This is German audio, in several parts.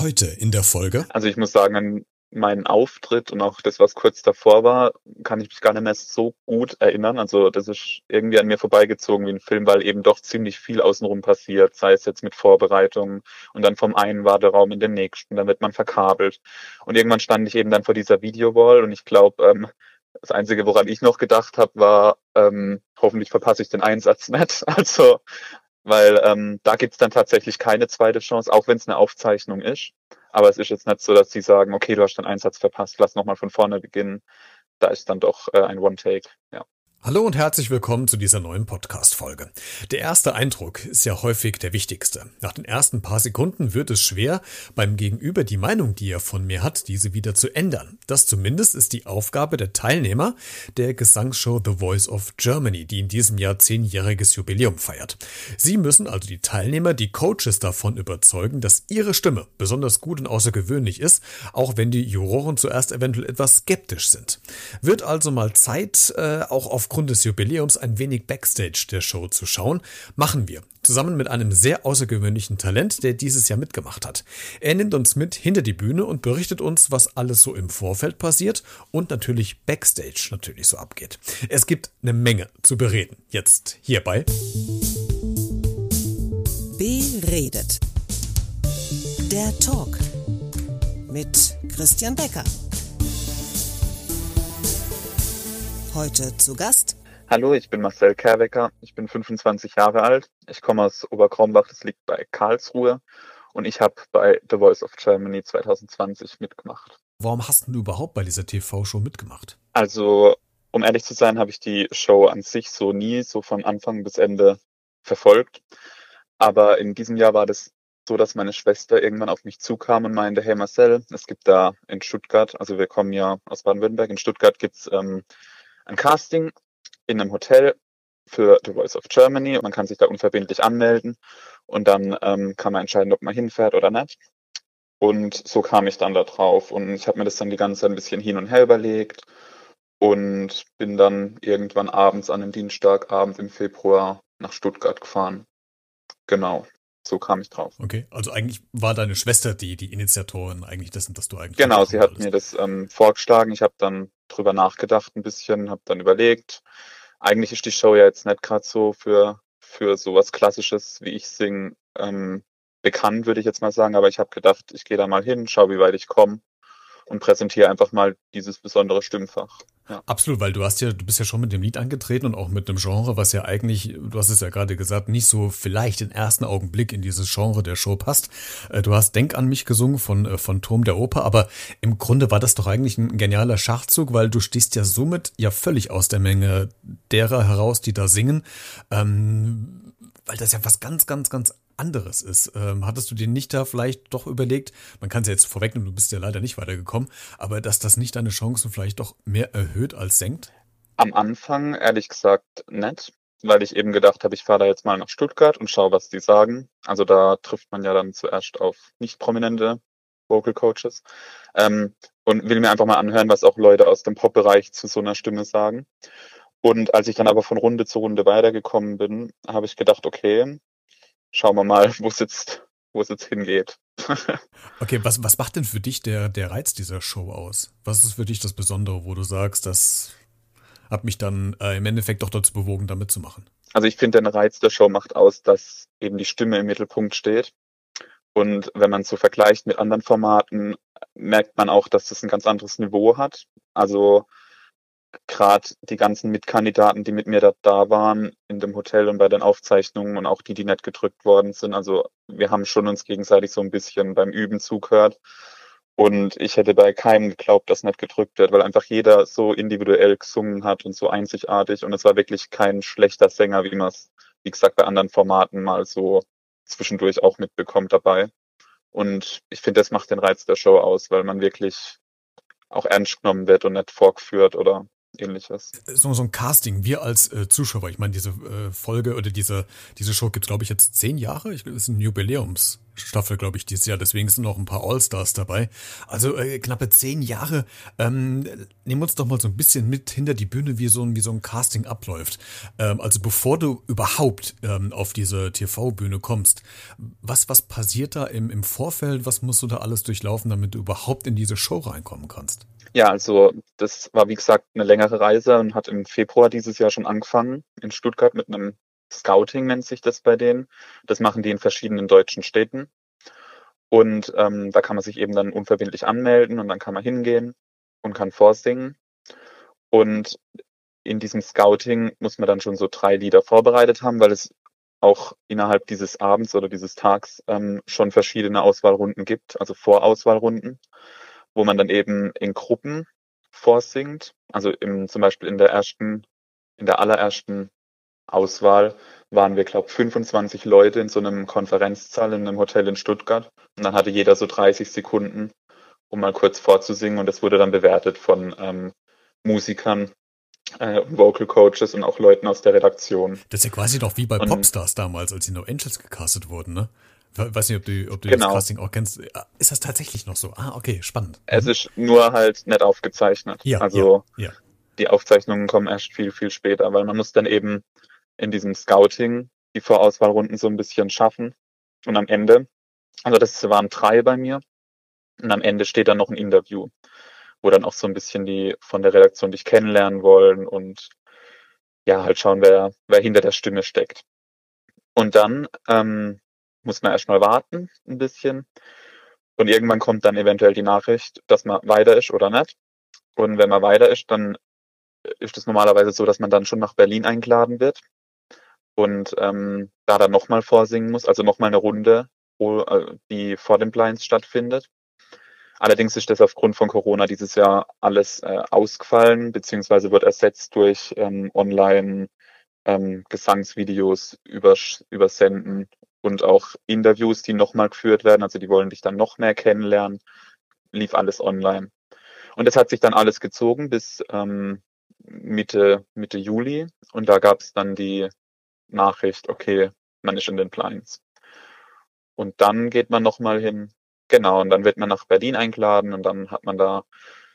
heute in der Folge? Also ich muss sagen, an meinen Auftritt und auch das, was kurz davor war, kann ich mich gar nicht mehr so gut erinnern. Also das ist irgendwie an mir vorbeigezogen wie ein Film, weil eben doch ziemlich viel außenrum passiert, sei es jetzt mit Vorbereitungen und dann vom einen Warteraum in den nächsten, dann wird man verkabelt. Und irgendwann stand ich eben dann vor dieser Videowall und ich glaube, ähm, das Einzige, woran ich noch gedacht habe, war, ähm, hoffentlich verpasse ich den Einsatz nicht. Also, weil ähm, da gibt's dann tatsächlich keine zweite Chance, auch wenn es eine Aufzeichnung ist. Aber es ist jetzt nicht so, dass sie sagen, okay, du hast den Einsatz verpasst, lass nochmal von vorne beginnen. Da ist dann doch äh, ein One-Take, ja. Hallo und herzlich willkommen zu dieser neuen Podcast-Folge. Der erste Eindruck ist ja häufig der wichtigste. Nach den ersten paar Sekunden wird es schwer, beim Gegenüber die Meinung, die er von mir hat, diese wieder zu ändern. Das zumindest ist die Aufgabe der Teilnehmer der Gesangsshow The Voice of Germany, die in diesem Jahr zehnjähriges Jubiläum feiert. Sie müssen also die Teilnehmer, die Coaches davon überzeugen, dass ihre Stimme besonders gut und außergewöhnlich ist, auch wenn die Juroren zuerst eventuell etwas skeptisch sind. Wird also mal Zeit, äh, auch auf aufgrund des Jubiläums ein wenig Backstage der Show zu schauen, machen wir. Zusammen mit einem sehr außergewöhnlichen Talent, der dieses Jahr mitgemacht hat. Er nimmt uns mit hinter die Bühne und berichtet uns, was alles so im Vorfeld passiert und natürlich Backstage natürlich so abgeht. Es gibt eine Menge zu bereden. Jetzt hierbei. Beredet. Der Talk mit Christian Becker. Heute zu Gast. Hallo, ich bin Marcel Kerwecker. Ich bin 25 Jahre alt. Ich komme aus Oberkrombach, das liegt bei Karlsruhe. Und ich habe bei The Voice of Germany 2020 mitgemacht. Warum hast du überhaupt bei dieser TV-Show mitgemacht? Also, um ehrlich zu sein, habe ich die Show an sich so nie so von Anfang bis Ende verfolgt. Aber in diesem Jahr war das so, dass meine Schwester irgendwann auf mich zukam und meinte, hey Marcel, es gibt da in Stuttgart, also wir kommen ja aus Baden-Württemberg, in Stuttgart gibt's ähm, ein Casting in einem Hotel für The Voice of Germany. Man kann sich da unverbindlich anmelden und dann ähm, kann man entscheiden, ob man hinfährt oder nicht. Und so kam ich dann da drauf und ich habe mir das dann die ganze Zeit ein bisschen hin und her überlegt und bin dann irgendwann abends an einem Dienstagabend im Februar nach Stuttgart gefahren. Genau. So kam ich drauf. Okay, also eigentlich war deine Schwester die, die Initiatorin eigentlich dessen, dass du eigentlich. Genau, sie hat mir das ähm, vorgeschlagen. Ich habe dann drüber nachgedacht ein bisschen, habe dann überlegt. Eigentlich ist die Show ja jetzt nicht gerade so für, für sowas Klassisches, wie ich sing, ähm, bekannt, würde ich jetzt mal sagen. Aber ich habe gedacht, ich gehe da mal hin, schau, wie weit ich komme und präsentiere einfach mal dieses besondere Stimmfach. Ja. Absolut, weil du hast ja, du bist ja schon mit dem Lied angetreten und auch mit einem Genre, was ja eigentlich, du hast es ja gerade gesagt, nicht so vielleicht im ersten Augenblick in dieses Genre der Show passt. Äh, du hast Denk an mich gesungen von, äh, von Turm der Oper, aber im Grunde war das doch eigentlich ein genialer Schachzug, weil du stehst ja somit ja völlig aus der Menge derer heraus, die da singen, ähm, weil das ja was ganz, ganz, ganz anderes ist. Ähm, hattest du dir nicht da vielleicht doch überlegt, man kann es ja jetzt vorwegnehmen, du bist ja leider nicht weitergekommen, aber dass das nicht deine Chancen vielleicht doch mehr erhöht als senkt? Am Anfang ehrlich gesagt nicht, weil ich eben gedacht habe, ich fahre da jetzt mal nach Stuttgart und schaue, was die sagen. Also da trifft man ja dann zuerst auf nicht prominente Vocal Coaches ähm, und will mir einfach mal anhören, was auch Leute aus dem Pop-Bereich zu so einer Stimme sagen. Und als ich dann aber von Runde zu Runde weitergekommen bin, habe ich gedacht, okay, schauen wir mal, wo es jetzt, wo es jetzt hingeht. okay, was, was macht denn für dich der, der Reiz dieser Show aus? Was ist für dich das Besondere, wo du sagst, das hat mich dann äh, im Endeffekt doch dazu bewogen, da mitzumachen? Also ich finde, der Reiz der Show macht aus, dass eben die Stimme im Mittelpunkt steht. Und wenn man so vergleicht mit anderen Formaten, merkt man auch, dass das ein ganz anderes Niveau hat. Also gerade die ganzen Mitkandidaten, die mit mir da, da waren in dem Hotel und bei den Aufzeichnungen und auch die, die nicht gedrückt worden sind. Also wir haben schon uns gegenseitig so ein bisschen beim Üben zugehört. Und ich hätte bei keinem geglaubt, dass nicht gedrückt wird, weil einfach jeder so individuell gesungen hat und so einzigartig. Und es war wirklich kein schlechter Sänger, wie man es, wie gesagt, bei anderen Formaten mal so zwischendurch auch mitbekommt dabei. Und ich finde, das macht den Reiz der Show aus, weil man wirklich auch ernst genommen wird und nicht vorgeführt oder ähnliches. So, so ein Casting, wir als äh, Zuschauer, ich meine, diese äh, Folge oder diese, diese Show gibt glaube ich, jetzt zehn Jahre. Ich glaube, es ist ein Jubiläums. Staffel, glaube ich, dieses Jahr. Deswegen sind noch ein paar All-Stars dabei. Also äh, knappe zehn Jahre. Ähm, nehmen uns doch mal so ein bisschen mit hinter die Bühne, wie so ein, wie so ein Casting abläuft. Ähm, also bevor du überhaupt ähm, auf diese TV-Bühne kommst, was, was passiert da im, im Vorfeld? Was musst du da alles durchlaufen, damit du überhaupt in diese Show reinkommen kannst? Ja, also das war wie gesagt eine längere Reise und hat im Februar dieses Jahr schon angefangen in Stuttgart mit einem Scouting nennt sich das bei denen. Das machen die in verschiedenen deutschen Städten. Und ähm, da kann man sich eben dann unverbindlich anmelden und dann kann man hingehen und kann vorsingen. Und in diesem Scouting muss man dann schon so drei Lieder vorbereitet haben, weil es auch innerhalb dieses Abends oder dieses Tags ähm, schon verschiedene Auswahlrunden gibt, also Vorauswahlrunden, wo man dann eben in Gruppen vorsingt. Also im, zum Beispiel in der ersten, in der allerersten Auswahl waren wir, glaube 25 Leute in so einem Konferenzsaal in einem Hotel in Stuttgart. Und dann hatte jeder so 30 Sekunden, um mal kurz vorzusingen. Und das wurde dann bewertet von ähm, Musikern, äh, Vocal Coaches und auch Leuten aus der Redaktion. Das ist ja quasi doch wie bei und, Popstars damals, als die No Angels gecastet wurden, ne? Weiß nicht, ob du, ob du genau. das Casting auch kennst. Ist das tatsächlich noch so? Ah, okay, spannend. Es ist nur halt nicht aufgezeichnet. Ja, also ja, ja. die Aufzeichnungen kommen erst viel, viel später, weil man muss dann eben in diesem Scouting die Vorauswahlrunden so ein bisschen schaffen. Und am Ende, also das waren drei bei mir, und am Ende steht dann noch ein Interview, wo dann auch so ein bisschen die von der Redaktion dich kennenlernen wollen und ja, halt schauen, wer, wer hinter der Stimme steckt. Und dann ähm, muss man erstmal warten ein bisschen. Und irgendwann kommt dann eventuell die Nachricht, dass man weiter ist oder nicht. Und wenn man weiter ist, dann ist es normalerweise so, dass man dann schon nach Berlin eingeladen wird und ähm, da dann nochmal vorsingen muss, also nochmal eine Runde, wo, äh, die vor den Blinds stattfindet. Allerdings ist das aufgrund von Corona dieses Jahr alles äh, ausgefallen, beziehungsweise wird ersetzt durch ähm, Online ähm, Gesangsvideos übers übersenden und auch Interviews, die nochmal geführt werden. Also die wollen dich dann noch mehr kennenlernen. Lief alles online. Und das hat sich dann alles gezogen bis ähm, Mitte, Mitte Juli. Und da gab es dann die Nachricht, okay, man ist in den Blinds. Und dann geht man nochmal hin, genau, und dann wird man nach Berlin eingeladen und dann hat man da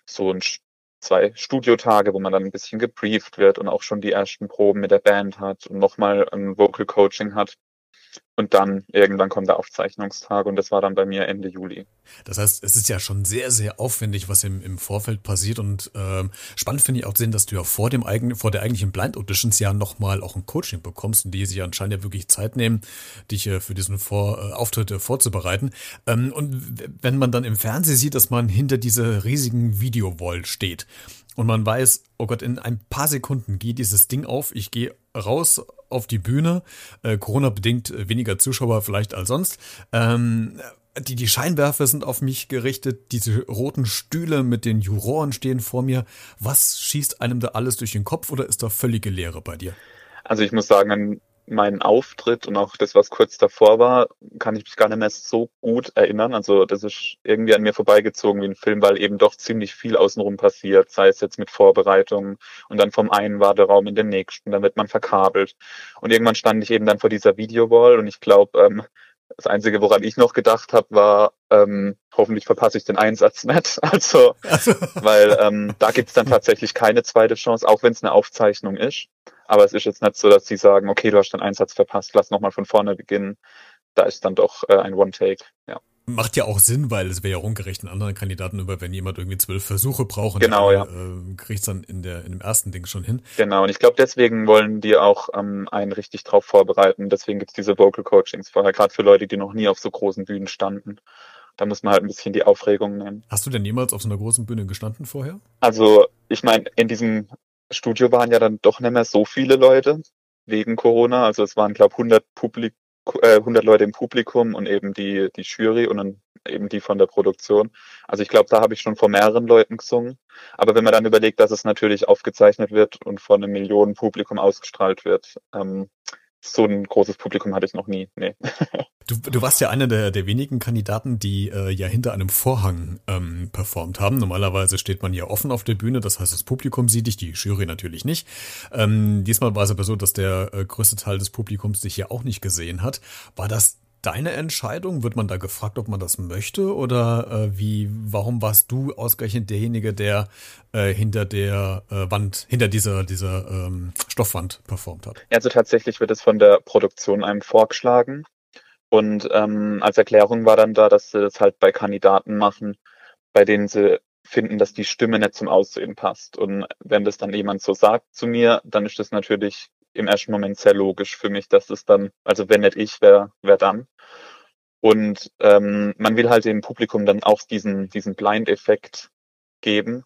so ein, zwei Studiotage, wo man dann ein bisschen gebrieft wird und auch schon die ersten Proben mit der Band hat und nochmal ein Vocal Coaching hat. Und dann irgendwann kommt der Aufzeichnungstag und das war dann bei mir Ende Juli. Das heißt, es ist ja schon sehr, sehr aufwendig, was im, im Vorfeld passiert. Und ähm, spannend finde ich auch sehen, dass du ja vor dem eigenen, vor der eigentlichen Blind Auditions ja nochmal auch ein Coaching bekommst und die sich anscheinend ja wirklich Zeit nehmen, dich äh, für diesen vor, äh, Auftritt äh, vorzubereiten. Ähm, und wenn man dann im Fernsehen sieht, dass man hinter dieser riesigen Videowall steht und man weiß, oh Gott, in ein paar Sekunden geht dieses Ding auf, ich gehe raus auf die Bühne, äh, Corona-bedingt äh, weniger Zuschauer vielleicht als sonst. Ähm, die, die Scheinwerfer sind auf mich gerichtet, diese roten Stühle mit den Juroren stehen vor mir. Was schießt einem da alles durch den Kopf oder ist da völlige Leere bei dir? Also ich muss sagen, meinen Auftritt und auch das, was kurz davor war, kann ich mich gar nicht mehr so gut erinnern. Also das ist irgendwie an mir vorbeigezogen wie ein Film, weil eben doch ziemlich viel außenrum passiert, sei es jetzt mit Vorbereitungen und dann vom einen Warteraum in den nächsten, dann wird man verkabelt. Und irgendwann stand ich eben dann vor dieser Videowall und ich glaube, ähm, das Einzige, woran ich noch gedacht habe, war, ähm, hoffentlich verpasse ich den Einsatz nicht. Also, also. weil ähm, da gibt's dann tatsächlich keine zweite Chance, auch wenn es eine Aufzeichnung ist. Aber es ist jetzt nicht so, dass sie sagen, okay, du hast den Einsatz verpasst, lass nochmal von vorne beginnen. Da ist dann doch äh, ein One-Take, ja. Macht ja auch Sinn, weil es wäre ja ungerecht in anderen Kandidaten über, wenn jemand irgendwie zwölf Versuche braucht und genau, ja. äh, kriegt dann in, der, in dem ersten Ding schon hin. Genau, und ich glaube, deswegen wollen die auch ähm, einen richtig drauf vorbereiten. Deswegen gibt's diese Vocal Coachings vorher, gerade für Leute, die noch nie auf so großen Bühnen standen. Da muss man halt ein bisschen die Aufregung nehmen. Hast du denn jemals auf so einer großen Bühne gestanden vorher? Also, ich meine, in diesem Studio waren ja dann doch nicht mehr so viele Leute wegen Corona. Also es waren, glaube 100 Publik äh, 100 Leute im Publikum und eben die, die Jury und dann eben die von der Produktion. Also ich glaube, da habe ich schon vor mehreren Leuten gesungen. Aber wenn man dann überlegt, dass es natürlich aufgezeichnet wird und von einem Millionen Publikum ausgestrahlt wird, ähm, so ein großes Publikum hatte ich noch nie. Nee. Du, du warst ja einer der, der wenigen Kandidaten, die äh, ja hinter einem Vorhang ähm, performt haben. Normalerweise steht man ja offen auf der Bühne, das heißt, das Publikum sieht dich, die Jury natürlich nicht. Ähm, diesmal war es aber so, dass der äh, größte Teil des Publikums dich ja auch nicht gesehen hat. War das deine Entscheidung? Wird man da gefragt, ob man das möchte? Oder äh, wie, warum warst du ausgerechnet derjenige, der äh, hinter der äh, Wand, hinter dieser, dieser ähm, Stoffwand performt hat? Also tatsächlich wird es von der Produktion einem vorgeschlagen. Und ähm, als Erklärung war dann da, dass sie das halt bei Kandidaten machen, bei denen sie finden, dass die Stimme nicht zum Aussehen passt. Und wenn das dann jemand so sagt zu mir, dann ist das natürlich im ersten Moment sehr logisch für mich, dass es dann, also wenn nicht ich, wer, wer dann? Und ähm, man will halt dem Publikum dann auch diesen, diesen Blind-Effekt geben.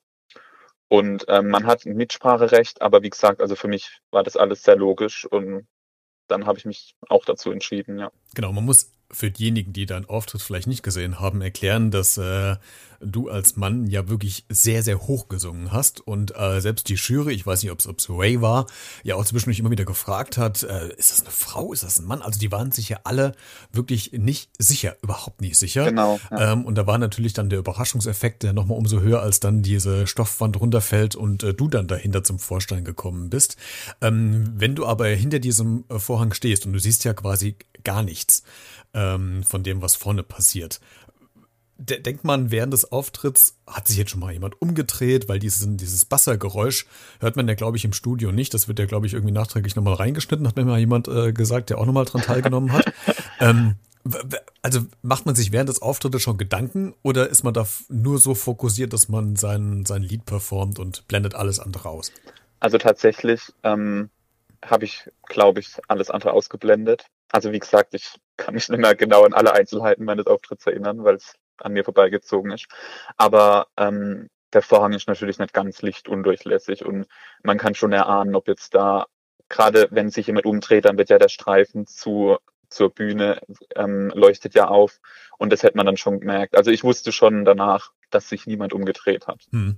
Und ähm, man hat ein Mitspracherecht, aber wie gesagt, also für mich war das alles sehr logisch und dann habe ich mich auch dazu entschieden, ja. Genau, man muss für diejenigen, die deinen Auftritt vielleicht nicht gesehen haben, erklären, dass äh, du als Mann ja wirklich sehr, sehr hoch gesungen hast und äh, selbst die Jury, ich weiß nicht, ob es Ray war, ja auch zwischendurch immer wieder gefragt hat, äh, ist das eine Frau, ist das ein Mann? Also die waren sich ja alle wirklich nicht sicher, überhaupt nicht sicher. Genau. Ja. Ähm, und da war natürlich dann der Überraschungseffekt, der nochmal umso höher, als dann diese Stoffwand runterfällt und äh, du dann dahinter zum Vorstein gekommen bist. Ähm, wenn du aber hinter diesem äh, Vorhang stehst und du siehst ja quasi gar nichts ähm, von dem, was vorne passiert denkt man, während des Auftritts hat sich jetzt schon mal jemand umgedreht, weil dieses, dieses Bassergeräusch hört man ja, glaube ich, im Studio nicht. Das wird ja, glaube ich, irgendwie nachträglich nochmal reingeschnitten, hat mir mal jemand äh, gesagt, der auch nochmal dran teilgenommen hat. ähm, also macht man sich während des Auftrittes schon Gedanken oder ist man da nur so fokussiert, dass man sein, sein Lied performt und blendet alles andere aus? Also tatsächlich ähm, habe ich, glaube ich, alles andere ausgeblendet. Also wie gesagt, ich kann mich nicht mehr genau an alle Einzelheiten meines Auftritts erinnern, weil es an mir vorbeigezogen ist. Aber ähm, der Vorhang ist natürlich nicht ganz lichtundurchlässig und man kann schon erahnen, ob jetzt da, gerade wenn sich jemand umdreht, dann wird ja der Streifen zu zur Bühne ähm, leuchtet ja auf und das hätte man dann schon gemerkt. Also ich wusste schon danach, dass sich niemand umgedreht hat. Hm.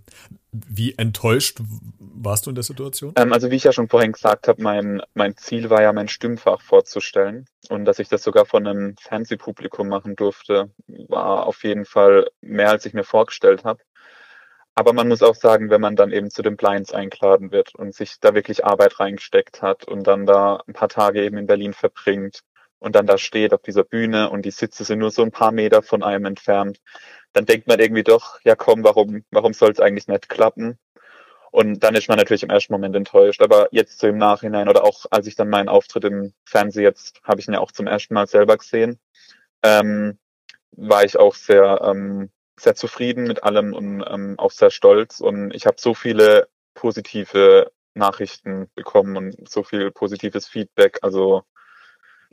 Wie enttäuscht warst du in der Situation? Ähm, also wie ich ja schon vorhin gesagt habe, mein, mein Ziel war ja, mein Stimmfach vorzustellen und dass ich das sogar von einem Fernsehpublikum machen durfte, war auf jeden Fall mehr, als ich mir vorgestellt habe. Aber man muss auch sagen, wenn man dann eben zu den Blinds eingeladen wird und sich da wirklich Arbeit reingesteckt hat und dann da ein paar Tage eben in Berlin verbringt und dann da steht auf dieser Bühne und die Sitze sind nur so ein paar Meter von einem entfernt, dann denkt man irgendwie doch, ja komm, warum, warum soll es eigentlich nicht klappen? Und dann ist man natürlich im ersten Moment enttäuscht. Aber jetzt so im Nachhinein oder auch als ich dann meinen Auftritt im Fernsehen jetzt, habe ich ihn ja auch zum ersten Mal selber gesehen, ähm, war ich auch sehr, ähm, sehr zufrieden mit allem und ähm, auch sehr stolz. Und ich habe so viele positive Nachrichten bekommen und so viel positives Feedback. Also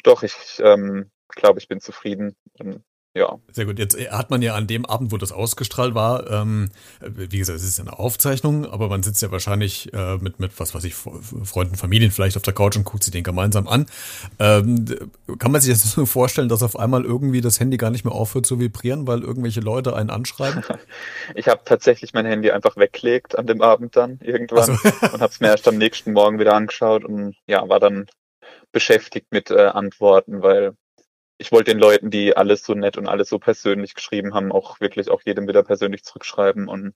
doch, ich ähm, glaube, ich bin zufrieden. Und ja. Sehr gut. Jetzt äh, hat man ja an dem Abend, wo das ausgestrahlt war, ähm, wie gesagt, es ist eine Aufzeichnung, aber man sitzt ja wahrscheinlich äh, mit, mit, was weiß ich, Freunden, Familien vielleicht auf der Couch und guckt sich den gemeinsam an. Ähm, kann man sich das so vorstellen, dass auf einmal irgendwie das Handy gar nicht mehr aufhört zu vibrieren, weil irgendwelche Leute einen anschreiben? Ich habe tatsächlich mein Handy einfach weggelegt an dem Abend dann irgendwann so. und habe es mir erst am nächsten Morgen wieder angeschaut und ja, war dann beschäftigt mit äh, Antworten, weil ich wollte den Leuten, die alles so nett und alles so persönlich geschrieben haben, auch wirklich auch jedem wieder persönlich zurückschreiben. Und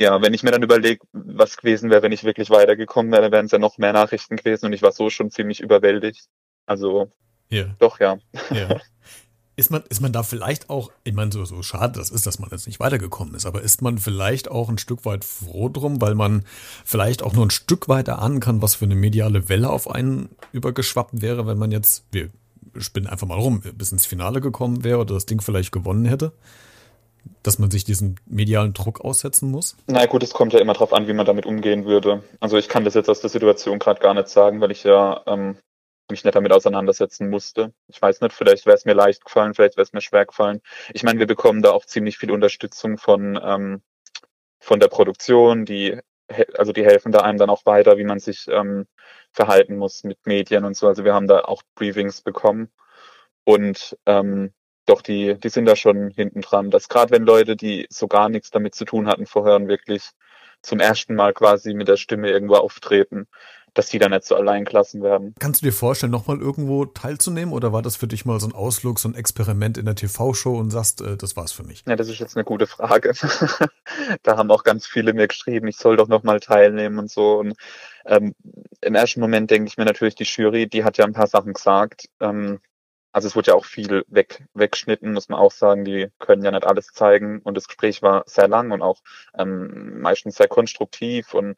ja, wenn ich mir dann überlege, was gewesen wäre, wenn ich wirklich weitergekommen wäre, wären es ja noch mehr Nachrichten gewesen und ich war so schon ziemlich überwältigt. Also yeah. doch, ja. ja. Ist man, ist man da vielleicht auch, ich meine, so, so schade das ist, dass man jetzt nicht weitergekommen ist, aber ist man vielleicht auch ein Stück weit froh drum, weil man vielleicht auch nur ein Stück weit erahnen kann, was für eine mediale Welle auf einen übergeschwappt wäre, wenn man jetzt, wir spinnen einfach mal rum, bis ins Finale gekommen wäre oder das Ding vielleicht gewonnen hätte? Dass man sich diesen medialen Druck aussetzen muss? Na gut, es kommt ja immer darauf an, wie man damit umgehen würde. Also ich kann das jetzt aus der Situation gerade gar nicht sagen, weil ich ja ähm, mich nicht damit auseinandersetzen musste. Ich weiß nicht, vielleicht wäre es mir leicht gefallen, vielleicht wäre es mir schwer gefallen. Ich meine, wir bekommen da auch ziemlich viel Unterstützung von, ähm, von der Produktion, die also die helfen da einem dann auch weiter, wie man sich ähm, verhalten muss mit Medien und so. Also wir haben da auch Briefings bekommen und ähm, doch die, die sind da schon hinten dran. Dass gerade wenn Leute, die so gar nichts damit zu tun hatten vorher, wirklich zum ersten Mal quasi mit der Stimme irgendwo auftreten, dass die dann nicht so allein gelassen werden. Kannst du dir vorstellen, nochmal irgendwo teilzunehmen oder war das für dich mal so ein Ausflug, so ein Experiment in der TV-Show und sagst, äh, das war's für mich? Ja, das ist jetzt eine gute Frage. da haben auch ganz viele mir geschrieben, ich soll doch nochmal teilnehmen und so. Und ähm, im ersten Moment denke ich mir natürlich, die Jury, die hat ja ein paar Sachen gesagt. Ähm, also es wurde ja auch viel weg, weggeschnitten, muss man auch sagen. Die können ja nicht alles zeigen. Und das Gespräch war sehr lang und auch ähm, meistens sehr konstruktiv. Und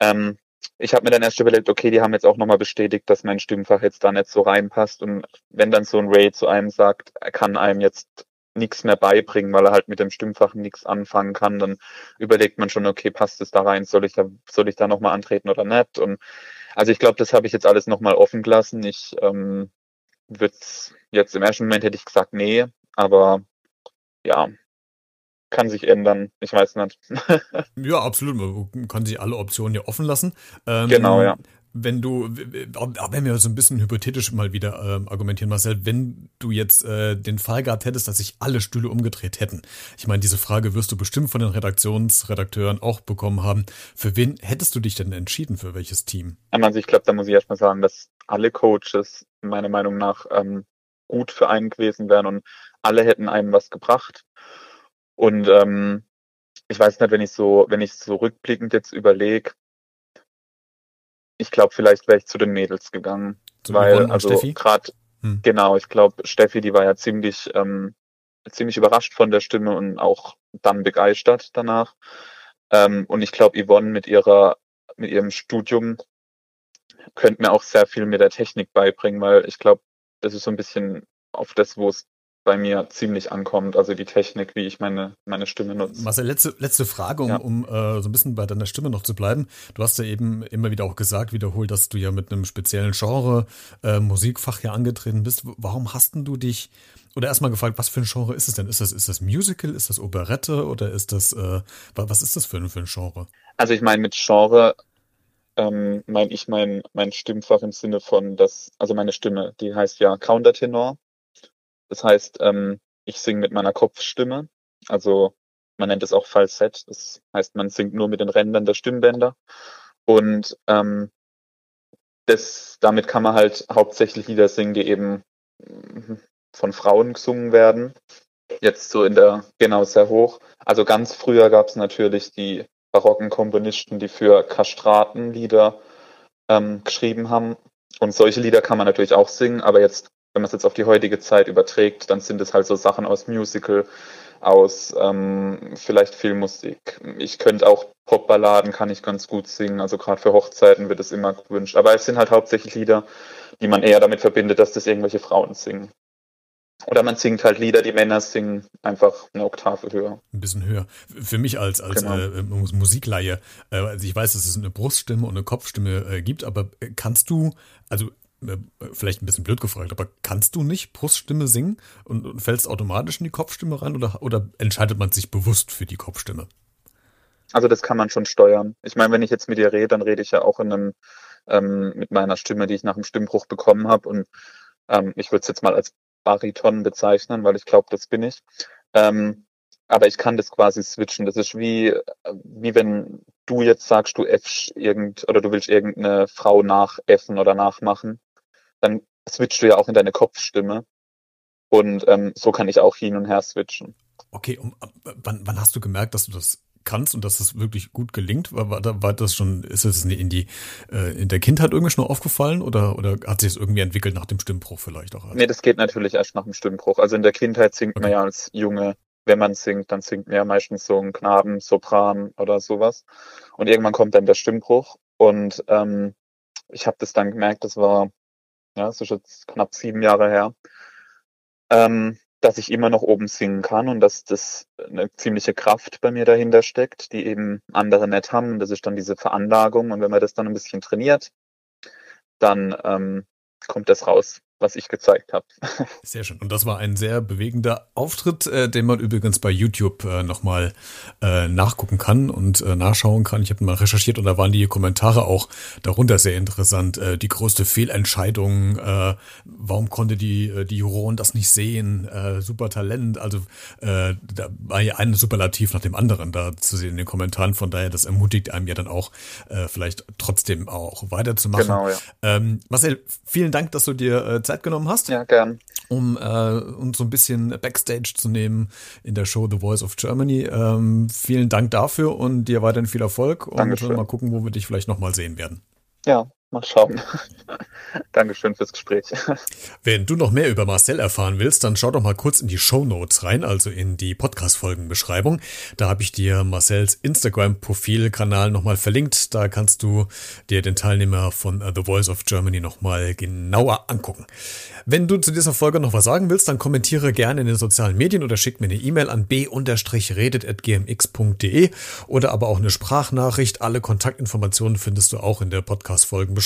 ähm, ich habe mir dann erst überlegt, okay, die haben jetzt auch nochmal bestätigt, dass mein Stimmfach jetzt da nicht so reinpasst. Und wenn dann so ein Ray zu einem sagt, er kann einem jetzt nichts mehr beibringen, weil er halt mit dem Stimmfach nichts anfangen kann, dann überlegt man schon, okay, passt es da rein, soll ich da, soll ich da nochmal antreten oder nicht? Und also ich glaube, das habe ich jetzt alles nochmal offen gelassen. Ich ähm, wird's jetzt im ersten Moment hätte ich gesagt, nee, aber ja, kann sich ändern. Ich weiß nicht. ja, absolut. Man kann sich alle Optionen ja offen lassen. Ähm, genau, ja wenn du, wenn wir so ein bisschen hypothetisch mal wieder ähm, argumentieren, Marcel, wenn du jetzt äh, den Fall gehabt hättest, dass sich alle Stühle umgedreht hätten. Ich meine, diese Frage wirst du bestimmt von den Redaktionsredakteuren auch bekommen haben. Für wen hättest du dich denn entschieden, für welches Team? Also ich glaube, da muss ich erstmal sagen, dass alle Coaches meiner Meinung nach ähm, gut für einen gewesen wären und alle hätten einem was gebracht. Und ähm, ich weiß nicht, wenn ich so, wenn ich so rückblickend jetzt überlege, ich glaube, vielleicht wäre ich zu den Mädels gegangen. Zu weil, also gerade, hm. genau, ich glaube, Steffi, die war ja ziemlich, ähm, ziemlich überrascht von der Stimme und auch dann begeistert danach. Ähm, und ich glaube, Yvonne mit ihrer, mit ihrem Studium könnte mir auch sehr viel mit der Technik beibringen, weil ich glaube, das ist so ein bisschen auf das, wo es bei mir ziemlich ankommt, also die Technik, wie ich meine, meine Stimme nutze. Marcel, letzte, letzte Frage, um, ja. um äh, so ein bisschen bei deiner Stimme noch zu bleiben. Du hast ja eben immer wieder auch gesagt, wiederholt, dass du ja mit einem speziellen Genre äh, Musikfach ja angetreten bist. Warum hast denn du dich, oder erstmal gefragt, was für ein Genre ist es denn? Ist das, ist das Musical, ist das Operette oder ist das, äh, was ist das für ein, für ein Genre? Also ich meine mit Genre ähm, meine ich mein, mein Stimmfach im Sinne von das, also meine Stimme, die heißt ja Countertenor. Das heißt, ähm, ich singe mit meiner Kopfstimme. Also man nennt es auch Falsett. Das heißt, man singt nur mit den Rändern der Stimmbänder. Und ähm, das, damit kann man halt hauptsächlich Lieder singen, die eben von Frauen gesungen werden. Jetzt so in der, genau, sehr hoch. Also ganz früher gab es natürlich die barocken Komponisten, die für Kastraten Lieder ähm, geschrieben haben. Und solche Lieder kann man natürlich auch singen, aber jetzt wenn man es jetzt auf die heutige Zeit überträgt, dann sind es halt so Sachen aus Musical, aus ähm, vielleicht Filmmusik. Ich könnte auch Popballaden, kann ich ganz gut singen. Also gerade für Hochzeiten wird es immer gewünscht. Aber es sind halt hauptsächlich Lieder, die man eher damit verbindet, dass das irgendwelche Frauen singen. Oder man singt halt Lieder, die Männer singen, einfach eine Oktave höher. Ein bisschen höher. Für mich als, als genau. äh, Musikleihe, äh, also ich weiß, dass es eine Bruststimme und eine Kopfstimme äh, gibt, aber äh, kannst du, also äh, vielleicht ein bisschen blöd gefragt, aber kannst du nicht Bruststimme singen und, und, fällst automatisch in die Kopfstimme rein oder, oder entscheidet man sich bewusst für die Kopfstimme? Also das kann man schon steuern. Ich meine, wenn ich jetzt mit dir rede, dann rede ich ja auch in einem, ähm, mit meiner Stimme, die ich nach dem Stimmbruch bekommen habe. Und ähm, ich würde es jetzt mal als Bariton bezeichnen, weil ich glaube, das bin ich. Ähm, aber ich kann das quasi switchen. Das ist wie, wie wenn du jetzt sagst, du F irgend oder du willst irgendeine Frau nacheffen oder nachmachen dann switchst du ja auch in deine Kopfstimme. Und ähm, so kann ich auch hin und her switchen. Okay, um, wann, wann hast du gemerkt, dass du das kannst und dass es wirklich gut gelingt? War, war, war das schon, ist es in die äh, in der Kindheit irgendwie schon aufgefallen oder, oder hat sich es irgendwie entwickelt nach dem Stimmbruch vielleicht auch? Nee, das geht natürlich erst nach dem Stimmbruch. Also in der Kindheit singt okay. man ja als Junge, wenn man singt, dann singt man ja meistens so ein Knaben, Sopran oder sowas. Und irgendwann kommt dann der Stimmbruch und ähm, ich habe das dann gemerkt, das war ja, das ist jetzt knapp sieben Jahre her, ähm, dass ich immer noch oben singen kann und dass das eine ziemliche Kraft bei mir dahinter steckt, die eben andere nicht haben. Und das ist dann diese Veranlagung. Und wenn man das dann ein bisschen trainiert, dann ähm, kommt das raus was ich gezeigt habe. Sehr schön. Und das war ein sehr bewegender Auftritt, äh, den man übrigens bei YouTube äh, nochmal äh, nachgucken kann und äh, nachschauen kann. Ich habe mal recherchiert und da waren die Kommentare auch darunter sehr interessant. Äh, die größte Fehlentscheidung, äh, warum konnte die, äh, die Juroren das nicht sehen? Äh, super Talent. Also äh, da war ja ein Superlativ nach dem anderen da zu sehen in den Kommentaren. Von daher, das ermutigt einem ja dann auch, äh, vielleicht trotzdem auch weiterzumachen. Genau, ja. Ähm, Marcel, vielen Dank, dass du dir äh, Zeit genommen hast. Ja, gern. Um äh, uns so ein bisschen Backstage zu nehmen in der Show The Voice of Germany. Ähm, vielen Dank dafür und dir weiterhin viel Erfolg und Dankeschön. mal gucken, wo wir dich vielleicht nochmal sehen werden. Ja, Mal schauen. Dankeschön fürs Gespräch. Wenn du noch mehr über Marcel erfahren willst, dann schau doch mal kurz in die Show Notes rein, also in die Podcast-Folgenbeschreibung. Da habe ich dir Marcels Instagram-Profilkanal nochmal verlinkt. Da kannst du dir den Teilnehmer von The Voice of Germany nochmal genauer angucken. Wenn du zu dieser Folge noch was sagen willst, dann kommentiere gerne in den sozialen Medien oder schick mir eine E-Mail an b-redet.gmx.de oder aber auch eine Sprachnachricht. Alle Kontaktinformationen findest du auch in der Podcast-Folgenbeschreibung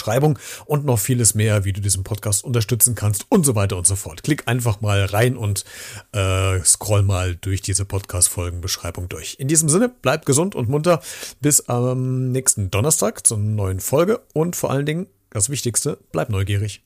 und noch vieles mehr, wie du diesen Podcast unterstützen kannst und so weiter und so fort. Klick einfach mal rein und äh, scroll mal durch diese Podcast-Folgenbeschreibung durch. In diesem Sinne, bleib gesund und munter bis am nächsten Donnerstag zur neuen Folge und vor allen Dingen, das Wichtigste, bleib neugierig.